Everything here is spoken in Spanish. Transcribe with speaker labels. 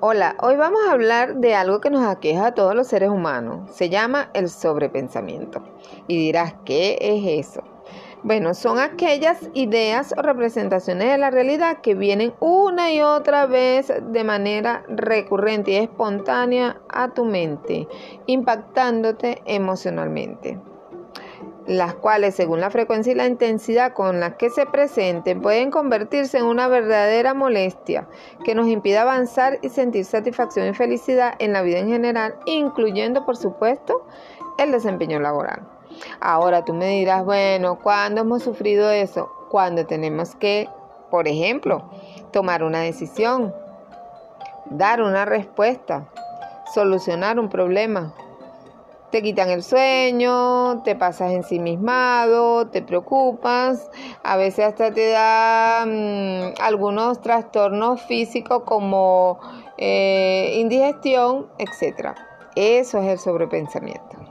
Speaker 1: Hola, hoy vamos a hablar de algo que nos aqueja a todos los seres humanos. Se llama el sobrepensamiento. Y dirás, ¿qué es eso? Bueno, son aquellas ideas o representaciones de la realidad que vienen una y otra vez de manera recurrente y espontánea a tu mente, impactándote emocionalmente las cuales según la frecuencia y la intensidad con las que se presenten pueden convertirse en una verdadera molestia que nos impide avanzar y sentir satisfacción y felicidad en la vida en general, incluyendo por supuesto el desempeño laboral. Ahora tú me dirás, bueno, ¿cuándo hemos sufrido eso? Cuando tenemos que, por ejemplo, tomar una decisión, dar una respuesta, solucionar un problema, te quitan el sueño, te pasas ensimismado, te preocupas, a veces hasta te da mm, algunos trastornos físicos como eh, indigestión, etc. Eso es el sobrepensamiento.